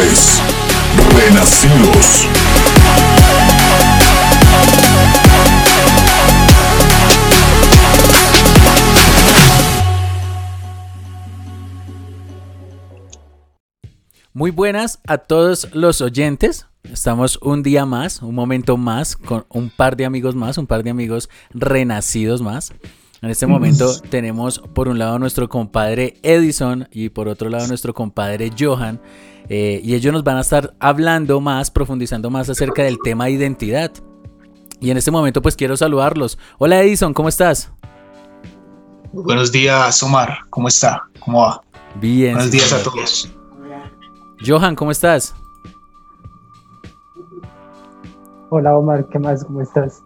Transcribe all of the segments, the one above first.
es Renacidos. Muy buenas a todos los oyentes. Estamos un día más, un momento más, con un par de amigos más, un par de amigos renacidos más. En este momento tenemos por un lado nuestro compadre Edison y por otro lado nuestro compadre Johan. Eh, y ellos nos van a estar hablando más, profundizando más acerca del tema de identidad. Y en este momento pues quiero saludarlos. Hola Edison, ¿cómo estás? Buenos días, Omar. ¿Cómo está? ¿Cómo va? Bien. Buenos días a todos. Johan, ¿cómo estás? Hola Omar, ¿qué más? ¿Cómo estás?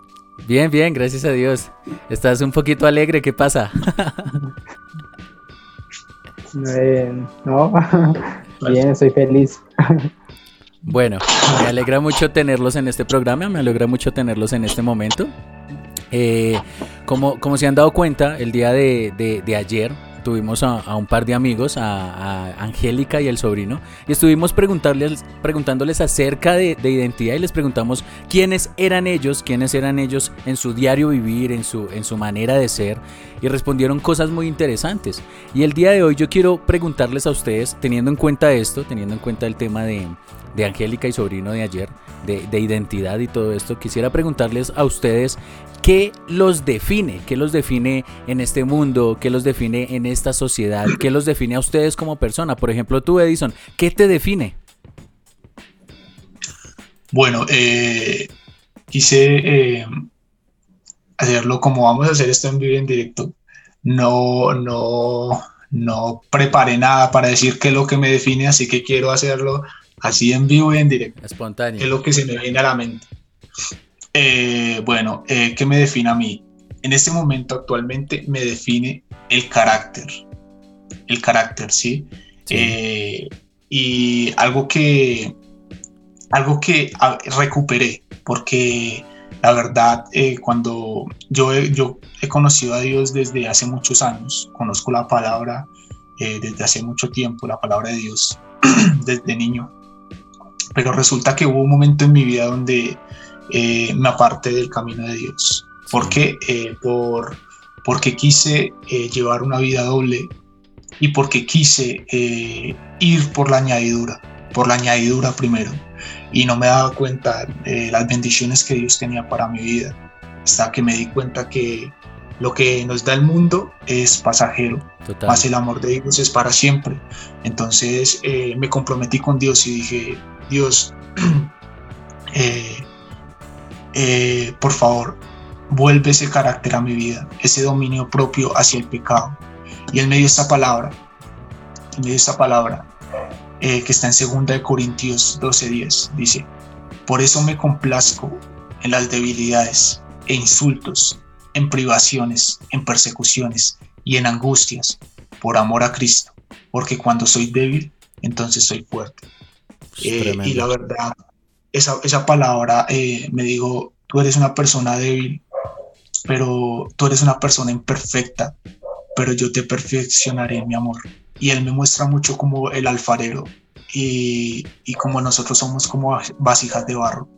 Bien, bien, gracias a Dios. Estás un poquito alegre, ¿qué pasa? No, bien, soy feliz. Bueno, me alegra mucho tenerlos en este programa, me alegra mucho tenerlos en este momento. Eh, como, como se han dado cuenta, el día de, de- de ayer tuvimos a, a un par de amigos, a, a Angélica y el sobrino, y estuvimos preguntarles, preguntándoles acerca de, de identidad y les preguntamos quiénes eran ellos, quiénes eran ellos en su diario vivir, en su, en su manera de ser, y respondieron cosas muy interesantes. Y el día de hoy yo quiero preguntarles a ustedes, teniendo en cuenta esto, teniendo en cuenta el tema de, de Angélica y sobrino de ayer, de, de identidad y todo esto, quisiera preguntarles a ustedes qué los define, qué los define en este mundo, qué los define en esta sociedad, qué los define a ustedes como persona. Por ejemplo, tú, Edison, ¿qué te define? Bueno, eh, quise eh, hacerlo como vamos a hacer esto en vivo y en directo. No, no, no preparé nada para decir qué es lo que me define, así que quiero hacerlo así en vivo y en directo. Es Espontáneo. lo que se me viene a la mente. Eh, bueno, eh, ¿qué me define a mí? En este momento actualmente me define el carácter. El carácter, ¿sí? Sí. Eh, y algo que, algo que recuperé, porque la verdad, eh, cuando yo he, yo he conocido a Dios desde hace muchos años, conozco la palabra eh, desde hace mucho tiempo, la palabra de Dios, desde niño, pero resulta que hubo un momento en mi vida donde eh, me aparté del camino de Dios. ¿Por qué? Por, porque quise eh, llevar una vida doble y porque quise eh, ir por la añadidura, por la añadidura primero. Y no me daba cuenta de las bendiciones que Dios tenía para mi vida, hasta que me di cuenta que lo que nos da el mundo es pasajero, Total. más el amor de Dios es para siempre. Entonces eh, me comprometí con Dios y dije, Dios, eh, eh, por favor, vuelve ese carácter a mi vida, ese dominio propio hacia el pecado. Y en medio de esta palabra, en medio de esta palabra, eh, que está en 2 de Corintios 12:10, dice, por eso me complazco en las debilidades e insultos, en privaciones, en persecuciones y en angustias, por amor a Cristo, porque cuando soy débil, entonces soy fuerte. Eh, y la verdad, esa, esa palabra eh, me dijo, tú eres una persona débil, pero tú eres una persona imperfecta, pero yo te perfeccionaré, mi amor. Y él me muestra mucho como el alfarero y, y como nosotros somos como vasijas de barro.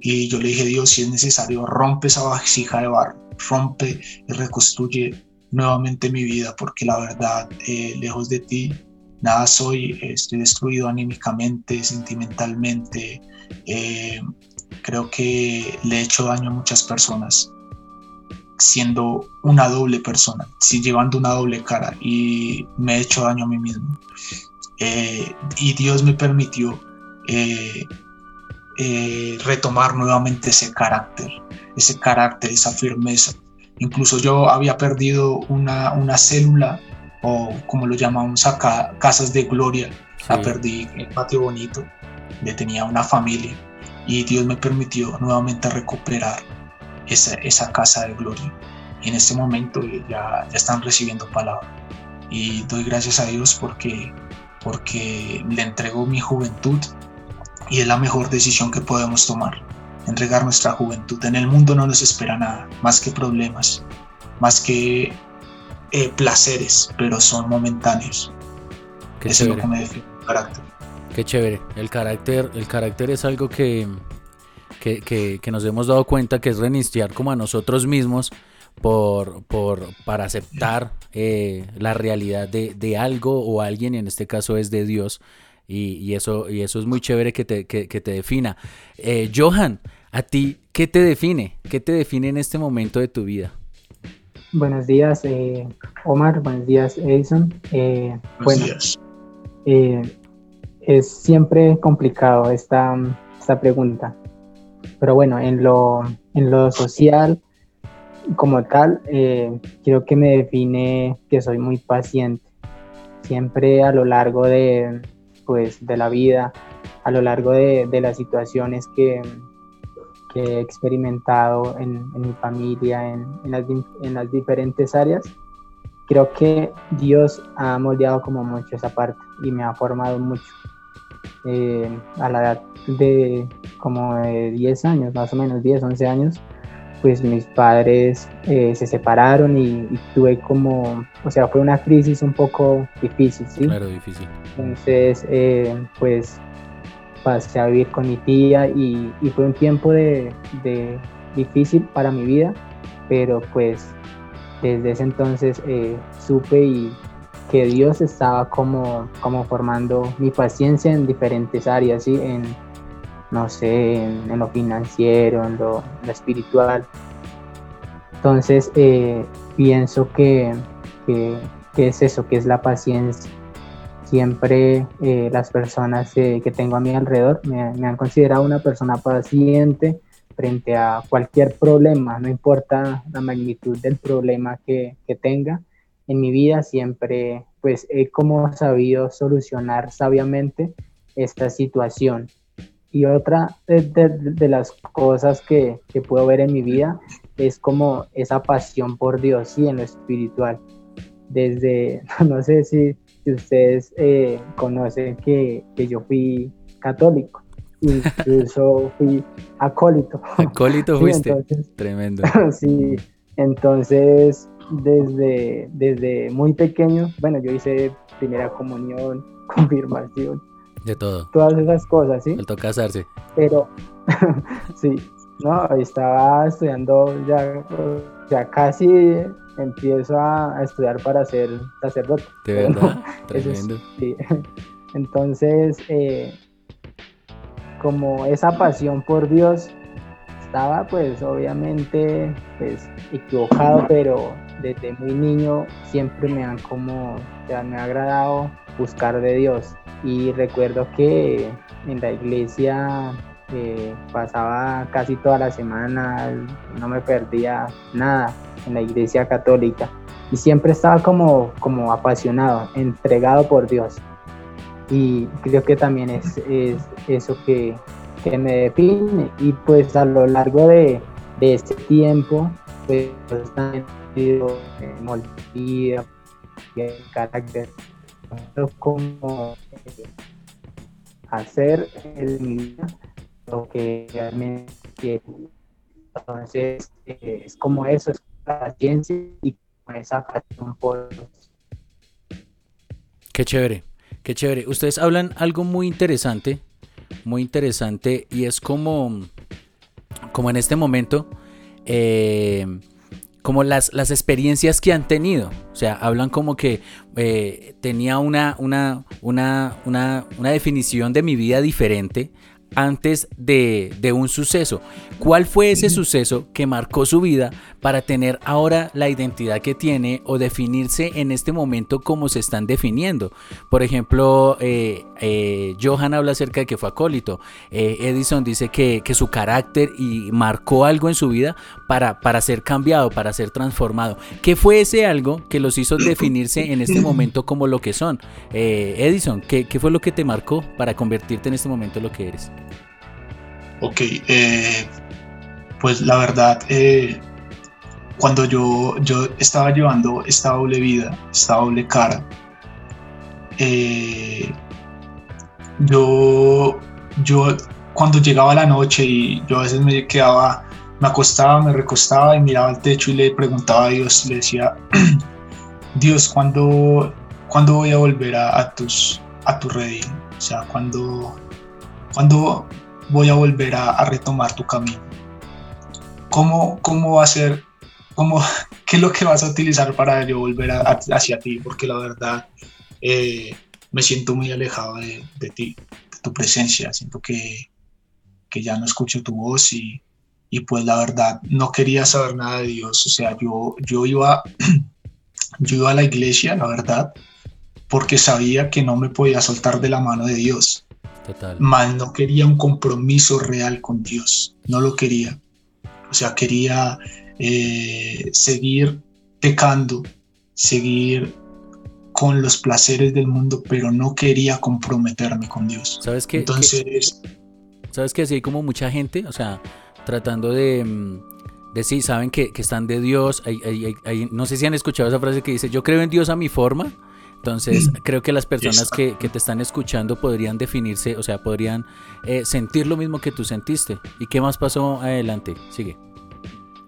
Y yo le dije, Dios, si es necesario, rompe esa vasija de barro, rompe y reconstruye nuevamente mi vida, porque la verdad, eh, lejos de ti, nada soy, estoy destruido anímicamente, sentimentalmente, eh, creo que le he hecho daño a muchas personas siendo una doble persona, sí, llevando una doble cara y me he hecho daño a mí mismo. Eh, y Dios me permitió eh, eh, retomar nuevamente ese carácter, ese carácter, esa firmeza. Incluso yo había perdido una, una célula o como lo llamamos acá, casas de gloria. La Sí. perdí en el patio bonito, le tenía una familia y Dios me permitió nuevamente recuperar esa, esa casa de gloria. Y en este momento ya, ya están recibiendo palabra. Y doy gracias a Dios porque, porque le entrego mi juventud y es la mejor decisión que podemos tomar. Entregar nuestra juventud. En el mundo no nos espera nada, más que problemas, más que eh, placeres, pero son momentáneos. Qué Eso es lo chévere. que me define mi carácter. Qué chévere. El carácter, el carácter es algo que, que, que, que nos hemos dado cuenta que es reiniciar como a nosotros mismos por, por, para aceptar eh, la realidad de, de, algo o alguien, y en este caso es de Dios. Y, y eso, y eso es muy chévere que te, que, que te defina. Eh, Johan, ¿a ti qué te define? ¿Qué te define en este momento de tu vida? Buenos días, eh, Omar. Buenos días, Edison. Eh, Buenos bueno, días. eh, es siempre complicado esta, esta pregunta. Pero bueno, en lo, en lo social, como tal, eh, creo que me define que soy muy paciente. Siempre a lo largo de, pues, de la vida, a lo largo de, de las situaciones que, que he experimentado en, en mi familia, en, en, las, en las diferentes áreas, creo que Dios ha moldeado como mucho esa parte y me ha formado mucho. Eh, a la edad de como de 10 años, más o menos 10, 11 años, pues mis padres eh, se separaron y, y tuve como, o sea, fue una crisis un poco difícil, ¿sí? Claro, difícil. Entonces, eh, pues pasé a vivir con mi tía y, y fue un tiempo de, de difícil para mi vida, pero pues desde ese entonces eh, supe y que Dios estaba como, como formando mi paciencia en diferentes áreas. En, no sé, en, lo financiero, en lo, espiritual. Entonces, eh, pienso que, es eso, que es la paciencia siempre eh, las personas eh, que tengo a mi alrededor me, han considerado una persona paciente frente a cualquier problema, no importa la magnitud del problema que tenga en mi vida, siempre pues he como sabido solucionar sabiamente esta situación. Y otra de, de, de las cosas que, que, puedo ver en mi vida es como esa pasión por Dios y en lo espiritual. Desde, no sé si, si ustedes eh, conocen que, que, yo fui católico, incluso fui acólito. Acólito fuiste, entonces, tremendo. sí, entonces desde, desde muy pequeño, bueno, yo hice primera comunión, confirmación. De todo. Todas esas cosas, ¿sí? Faltó casarse. Pero, sí, no, estaba estudiando ya, ya casi empiezo a, a, estudiar para ser sacerdote. De verdad, tremendo. Es, sí. Entonces, eh, como esa pasión por Dios estaba, pues obviamente, pues equivocado, pero desde muy niño siempre me han como, me ha agradado buscar de Dios. Y recuerdo que en la iglesia eh, pasaba casi toda la semana, no me perdía nada en la iglesia católica y siempre estaba como, como apasionado, entregado por Dios. Y creo que también es, es eso que, que, me define. Y pues a lo largo de, de este tiempo, pues también he sido molida, el carácter, como hacer en mi vida lo que realmente quiero. Entonces, eh, es como eso, es la ciencia y esa pasión por Qué chévere, qué chévere. Ustedes hablan algo muy interesante, muy interesante, y es como, como en este momento, eh, como las, las experiencias que han tenido. O sea, hablan como que eh, tenía una, una, una, una, una definición de mi vida diferente antes de, de, un suceso. ¿Cuál fue ese suceso que marcó su vida para tener ahora la identidad que tiene o definirse en este momento como se están definiendo? Por ejemplo, eh, eh, Johan habla acerca de que fue acólito. Eh, Edison dice que, que, su carácter y marcó algo en su vida para, para ser cambiado, para ser transformado. ¿Qué fue ese algo que los hizo definirse en este momento como lo que son? Edison, ¿qué, ¿qué fue lo que te marcó para convertirte en este momento en lo que eres? Ok, eh, pues la verdad, eh, cuando yo, yo estaba llevando esta doble vida, esta doble cara, eh, yo, yo cuando llegaba la noche y yo a veces me quedaba, me acostaba, me recostaba y miraba al techo y le preguntaba a Dios, le decía, Dios, ¿cuándo, ¿cuándo voy a volver a, tus, a tu redil? O sea, cuando, cuando voy a volver a, retomar tu camino. ¿Cómo, cómo va a ser? Cómo, ¿Qué es lo que vas a utilizar para yo volver hacia ti? Porque la verdad eh, me siento muy alejado de, de, ti, de tu presencia. Siento que, que ya no escucho tu voz y, y pues la verdad no quería saber nada de Dios. O sea, yo, yo, iba, yo iba a la iglesia, la verdad, porque sabía que no me podía soltar de la mano de Dios. Total. Mal no quería un compromiso real con Dios, no lo quería. O sea, quería eh, seguir pecando, seguir con los placeres del mundo, pero no quería comprometerme con Dios. ¿Sabes qué? Entonces... ¿Sabes qué? Sí, hay como mucha gente, o sea, tratando de... Mm, de sí, saben que, están de Dios. no sé si han escuchado esa frase que dice, yo creo en Dios a mi forma, entonces, creo que las personas que, te están escuchando podrían definirse, o sea, podrían eh, sentir lo mismo que tú sentiste. ¿Y qué más pasó adelante? Sigue.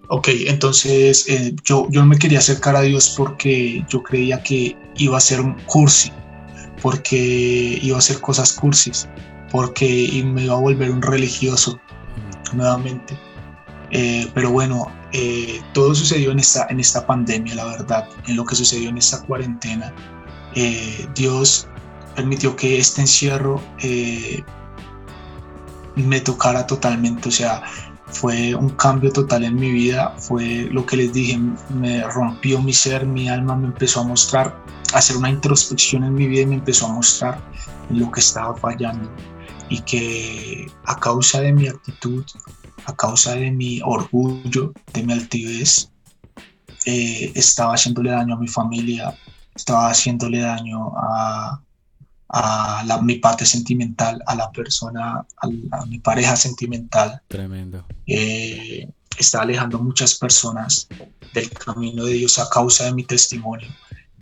Ok, entonces eh, yo, yo no me quería acercar a Dios porque yo creía que iba a ser un cursi, porque iba a hacer cosas cursis, porque me iba a volver un religioso nuevamente. Eh, pero bueno, todo sucedió en esta, en esta pandemia, la verdad, en lo que sucedió en esta cuarentena. Eh, Dios permitió que este encierro eh, me tocara totalmente, o sea, fue un cambio total en mi vida, fue lo que les dije, me rompió mi ser, mi alma me empezó a mostrar, hacer una introspección en mi vida y me empezó a mostrar lo que estaba fallando y que a causa de mi actitud, a causa de mi orgullo, de mi altivez, eh, estaba haciéndole daño a mi familia, estaba haciéndole daño a, a mi parte sentimental, a la persona, a, mi pareja sentimental. Tremendo. Eh, estaba alejando muchas personas del camino de Dios a causa de mi testimonio.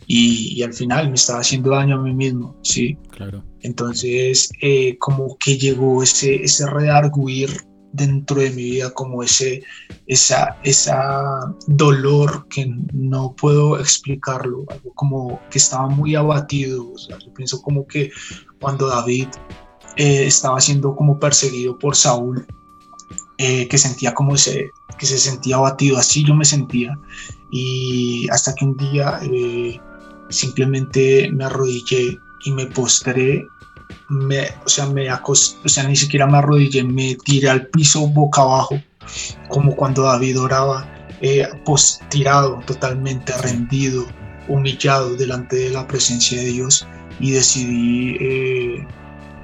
Y, y, al final me estaba haciendo daño a mí mismo, ¿sí? Claro. Entonces, eh, como que llegó ese, ese redarguir dentro de mi vida como ese esa, esa dolor que no puedo explicarlo, algo como que estaba muy abatido. yo pienso como que cuando David eh, estaba siendo como perseguido por Saúl, eh, que sentía como ese, que se sentía abatido, así yo me sentía. Y hasta que un día eh, simplemente me arrodillé y me postré me, o sea, me acosté, o sea, ni siquiera me arrodillé, me tiré al piso boca abajo, como cuando David oraba, eh, pues tirado, totalmente rendido, humillado delante de la presencia de Dios y decidí eh,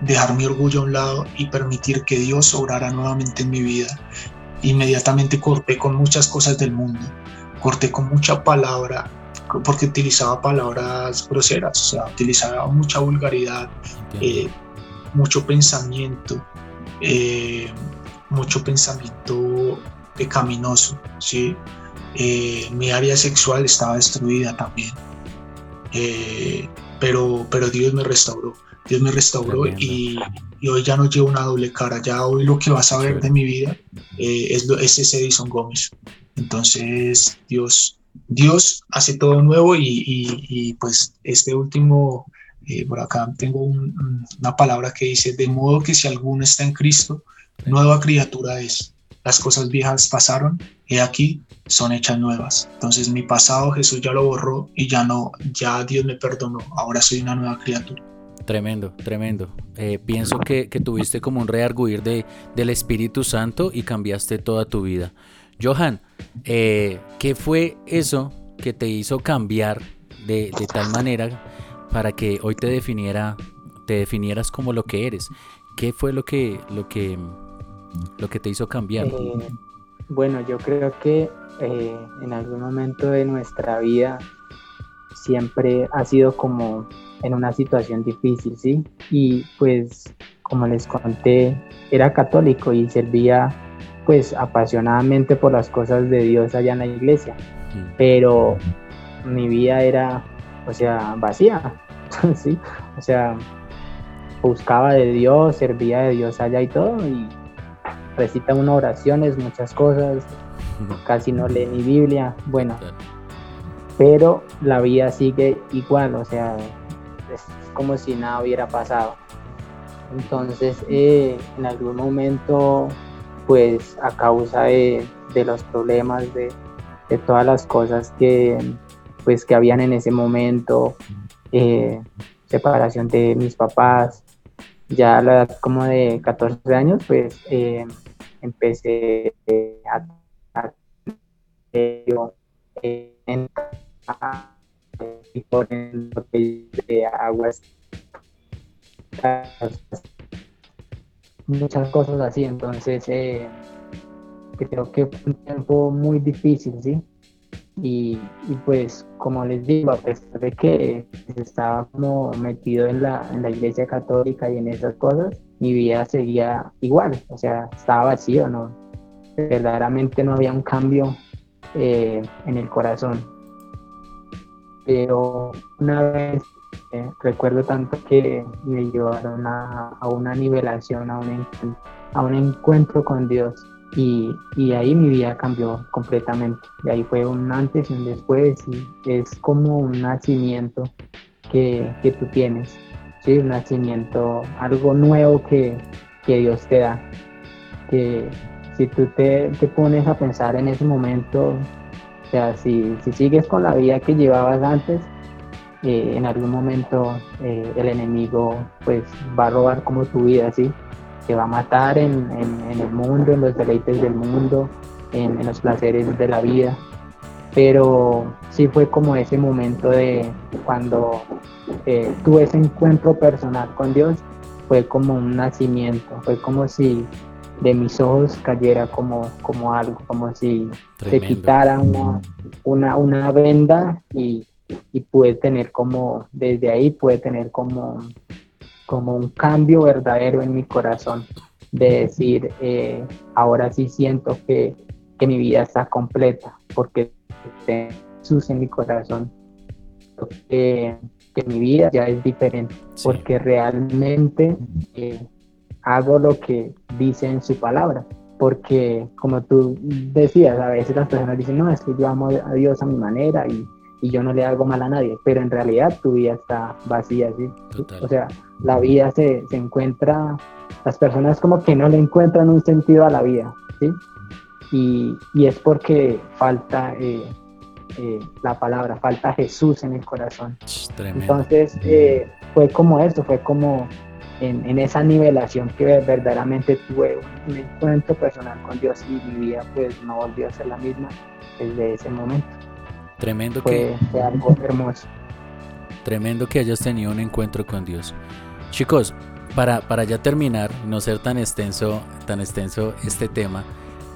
dejar mi orgullo a un lado y permitir que Dios obrara nuevamente en mi vida. Inmediatamente corté con muchas cosas del mundo, corté con mucha palabra porque utilizaba palabras groseras, o sea, utilizaba mucha vulgaridad, eh, mucho pensamiento, eh, mucho pensamiento pecaminoso, ¿sí? Eh, mi área sexual estaba destruida también, pero, pero Dios me restauró, Dios me restauró y, hoy ya no llevo una doble cara, ya hoy lo que vas a ver de mi vida es, es ese Edison Gómez. Entonces Dios Dios hace todo nuevo y, pues este último, eh, por acá tengo una palabra que dice, de modo que si alguno está en Cristo, nueva criatura es. Las cosas viejas pasaron, y aquí, son hechas nuevas. Entonces mi pasado Jesús ya lo borró y ya no, ya Dios me perdonó, ahora soy una nueva criatura. Tremendo, tremendo. Eh, pienso que, tuviste como un rearguir de, del Espíritu Santo y cambiaste toda tu vida. Johan, eh, ¿qué fue eso que te hizo cambiar de, tal manera para que hoy te definiera, te definieras como lo que eres? ¿Qué fue lo que, lo que, lo que te hizo cambiar? Eh, bueno, yo creo que eh, en algún momento de nuestra vida siempre ha sido como en una situación difícil, ¿sí? Y pues, como les conté, era católico y servía pues apasionadamente por las cosas de Dios allá en la iglesia, pero mi vida era, o sea, vacía, ¿sí? O sea, buscaba de Dios, servía de Dios allá y todo, y recita unas oraciones, muchas cosas, casi no lee ni Biblia, bueno, pero la vida sigue igual, o sea, es como si nada hubiera pasado. Entonces, eh, en algún momento, pues a causa de, los problemas, de, todas las cosas que, pues, que habían en ese momento, eh, separación de mis papás, ya a la edad como de 14 años, pues eh, empecé a, a, en, de aguas muchas cosas así entonces eh, creo que fue un tiempo muy difícil sí y, pues como les digo a pesar de que estaba como metido en la, en la iglesia católica y en esas cosas mi vida seguía igual o sea estaba vacío no verdaderamente no había un cambio eh, en el corazón. Pero una vez eh, recuerdo tanto que me llevaron a, una nivelación, a un, a un encuentro con Dios y, y, ahí mi vida cambió completamente. Y ahí fue un antes y un después y es como un nacimiento que, que tú tienes, ¿sí? un nacimiento, algo nuevo que, que Dios te da. Que si tú te, te, pones a pensar en ese momento, o sea, si, si sigues con la vida que llevabas antes, eh, en algún momento eh, el enemigo pues va a robar como tu vida, ¿sí? Te va a matar en, el mundo, en los deleites del mundo, en, los placeres de la vida. Pero sí fue como ese momento de cuando eh, tuve ese encuentro personal con Dios, fue como un nacimiento, fue como si de mis ojos cayera como, como algo, como si se quitara una, una, una venda y y puede tener como, desde ahí puede tener como, como un cambio verdadero en mi corazón, de decir, eh, ahora sí siento que, que, mi vida está completa, porque tengo Jesús en mi corazón, que, que mi vida ya es diferente, porque realmente eh, hago lo que dice en su palabra porque como tú decías, a veces las personas dicen, no, es que yo amo a Dios a mi manera y, y yo no le hago mal a nadie, pero en realidad tu vida está vacía, ¿sí? O sea, la vida se, se, encuentra, las personas como que no le encuentran un sentido a la vida, ¿sí? Y, y es porque falta eh, eh, la palabra, falta Jesús en el corazón. Entonces, eh, fue como esto, fue como en, en, esa nivelación que verdaderamente tuve un, un encuentro personal con Dios y mi vida pues no volvió a ser la misma desde ese momento. Tremendo que. algo hermoso. Tremendo que hayas tenido un encuentro con Dios. Chicos, para, para ya terminar, no ser tan extenso, tan extenso este tema,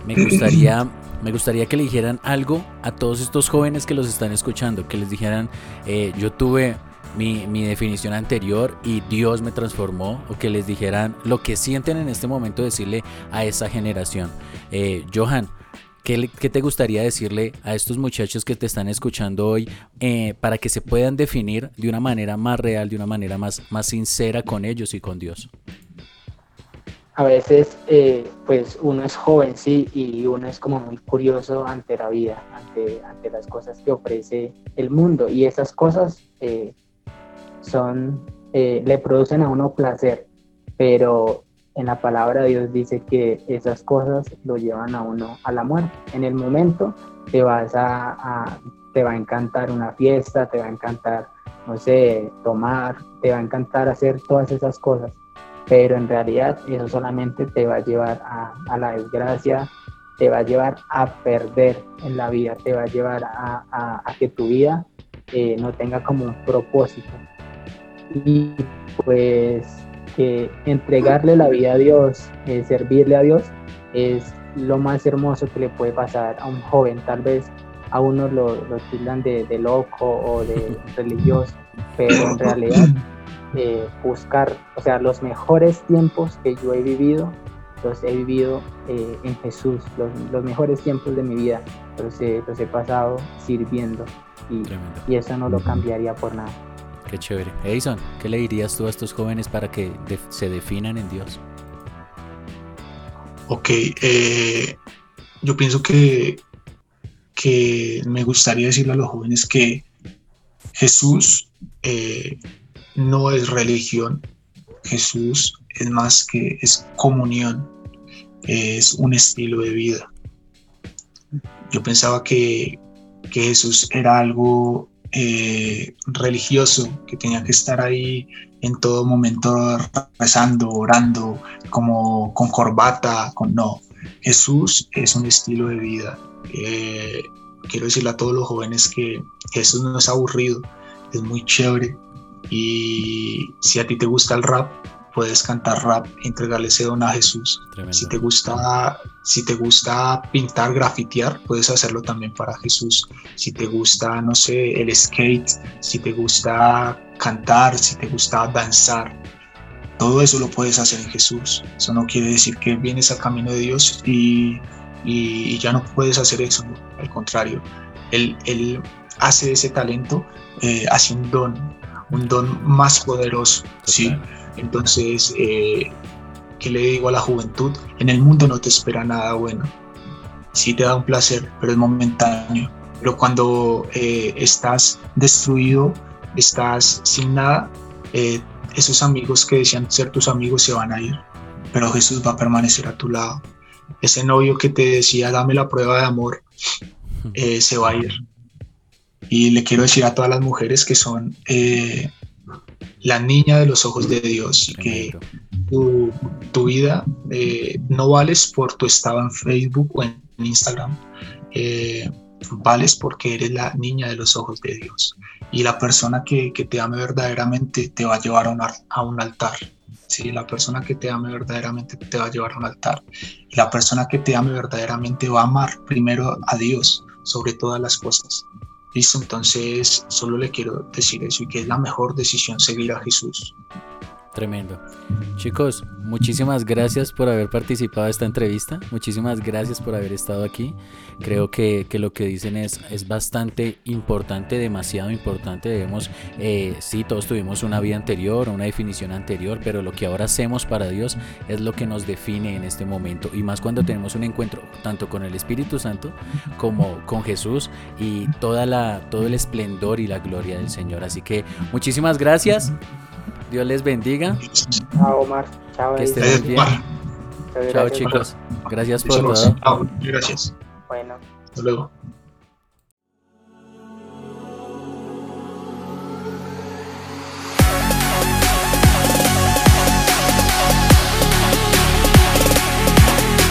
me gustaría, me gustaría que le dijeran algo a todos estos jóvenes que los están escuchando, que les dijeran, eh, yo tuve mi, mi, definición anterior y Dios me transformó, o que les dijeran lo que sienten en este momento decirle a esa generación. Eh, Johan, ¿Qué, te gustaría decirle a estos muchachos que te están escuchando hoy eh, para que se puedan definir de una manera más real, de una manera más, más sincera con ellos y con Dios? A veces, eh, pues uno es joven, sí, y uno es como muy curioso ante la vida, ante, las cosas que ofrece el mundo. Y esas cosas eh, son, le producen a uno placer, pero en la palabra Dios dice que esas cosas lo llevan a uno a la muerte. En el momento te vas a, te va a encantar una fiesta, te va a encantar, no sé, tomar, te va a encantar hacer todas esas cosas, pero en realidad eso solamente te va a llevar a, la desgracia, te va a llevar a perder en la vida, te va a llevar a, que tu vida eh, no tenga como un propósito. Y pues que entregarle la vida a Dios, eh, servirle a Dios, es lo más hermoso que le puede pasar a un joven. Tal vez a uno lo, lo tildan de, loco o de religioso, pero en realidad eh, buscar, o sea, los mejores tiempos que yo he vivido, los he vivido eh, en Jesús, los, mejores tiempos de mi vida, los he, los he pasado sirviendo y, y eso no lo cambiaría por nada. Qué chévere. Edison, ¿qué le dirías tú a estos jóvenes para que se definan en Dios? Ok, eh, yo pienso que, que me gustaría decirle a los jóvenes que Jesús eh, no es religión, Jesús es más que es comunión, es un estilo de vida. Yo pensaba que, que Jesús era algo eh, religioso, que tenía que estar ahí en todo momento rezando, orando, como con corbata, con no. Jesús es un estilo de vida. Eh, quiero decirle a todos los jóvenes que Jesús no es aburrido, es muy chévere. Y si a ti te gusta el rap, puedes cantar rap entregarle ese don a Jesús. Si te gusta, si te gusta pintar, grafitear, puedes hacerlo también para Jesús. Si te gusta, no sé, el skate, si te gusta cantar, si te gusta danzar, todo eso lo puedes hacer en Jesús. Eso no quiere decir que vienes al camino de Dios y, y, ya no puedes hacer eso. Al contrario, Él, él hace ese talento, eh, hace un don, un don más poderoso. ¿sí? Entonces, eh, ¿qué le digo a la juventud? En el mundo no te espera nada bueno. Sí te da un placer, pero es momentáneo. Pero cuando eh, estás destruido, estás sin nada, eh, esos amigos que decían ser tus amigos se van a ir, pero Jesús va a permanecer a tu lado. Ese novio que te decía, dame la prueba de amor, se va a ir. Y le quiero decir a todas las mujeres que son la niña de los ojos de Dios y que tu, tu vida eh, no vales por tu estado en Facebook o en Instagram, eh, vales porque eres la niña de los ojos de Dios. Y la persona que, que te ame verdaderamente te va a llevar a un, a un altar. Sí, la persona que te ame verdaderamente te va a llevar a un altar. Y la persona que te ame verdaderamente va a amar primero a Dios sobre todas las cosas. Listo, entonces solo le quiero decir eso y que es la mejor decisión seguir a Jesús. Tremendo. Chicos, muchísimas gracias por haber participado de esta entrevista. Muchísimas gracias por haber estado aquí. Creo que, lo que dicen es, es bastante importante, demasiado importante. Debemos, eh, sí, todos tuvimos una vida anterior, una definición anterior, pero lo que ahora hacemos para Dios es lo que nos define en este momento. Y más cuando tenemos un encuentro tanto con el Espíritu Santo como con Jesús y toda la, todo el esplendor y la gloria del Señor. Así que muchísimas gracias. Dios les bendiga. Chao, Omar. Chao, que estén muy bien. Chao, chicos. Gracias por todo. Gracias. Bueno. Hasta luego.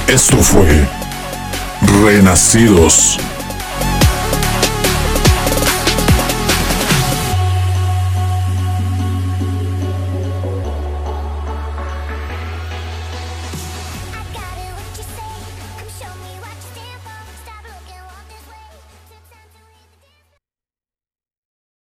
Esto fue Renacidos.